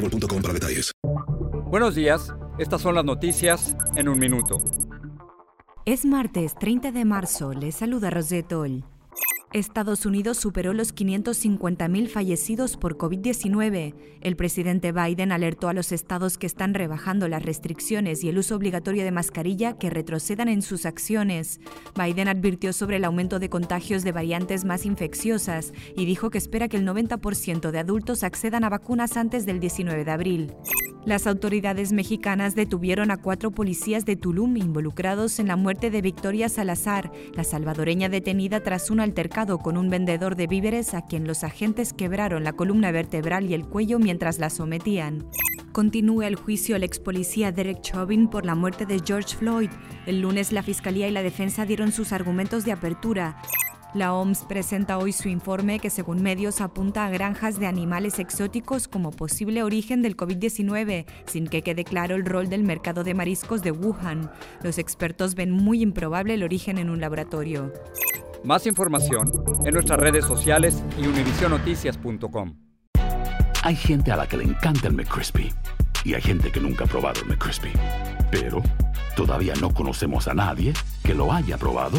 boostmobile.com para detalles. Buenos días, estas son las noticias en un minuto. Es martes 30 de marzo, les saluda Rosetol. Estados Unidos superó los 550.000 fallecidos por COVID-19. El presidente Biden alertó a los estados que están rebajando las restricciones y el uso obligatorio de mascarilla que retrocedan en sus acciones. Biden advirtió sobre el aumento de contagios de variantes más infecciosas y dijo que espera que el 90% de adultos accedan a vacunas antes del 19 de abril. Las autoridades mexicanas detuvieron a cuatro policías de Tulum involucrados en la muerte de Victoria Salazar, la salvadoreña detenida tras un altercado con un vendedor de víveres a quien los agentes quebraron la columna vertebral y el cuello mientras la sometían. Continúa el juicio al ex policía Derek Chauvin por la muerte de George Floyd. El lunes la fiscalía y la defensa dieron sus argumentos de apertura. La OMS presenta hoy su informe que según medios apunta a granjas de animales exóticos como posible origen del COVID-19, sin que quede claro el rol del mercado de mariscos de Wuhan. Los expertos ven muy improbable el origen en un laboratorio. Más información en nuestras redes sociales y univisionoticias.com. Hay gente a la que le encanta el McCrispy y hay gente que nunca ha probado el McCrispy. Pero todavía no conocemos a nadie que lo haya probado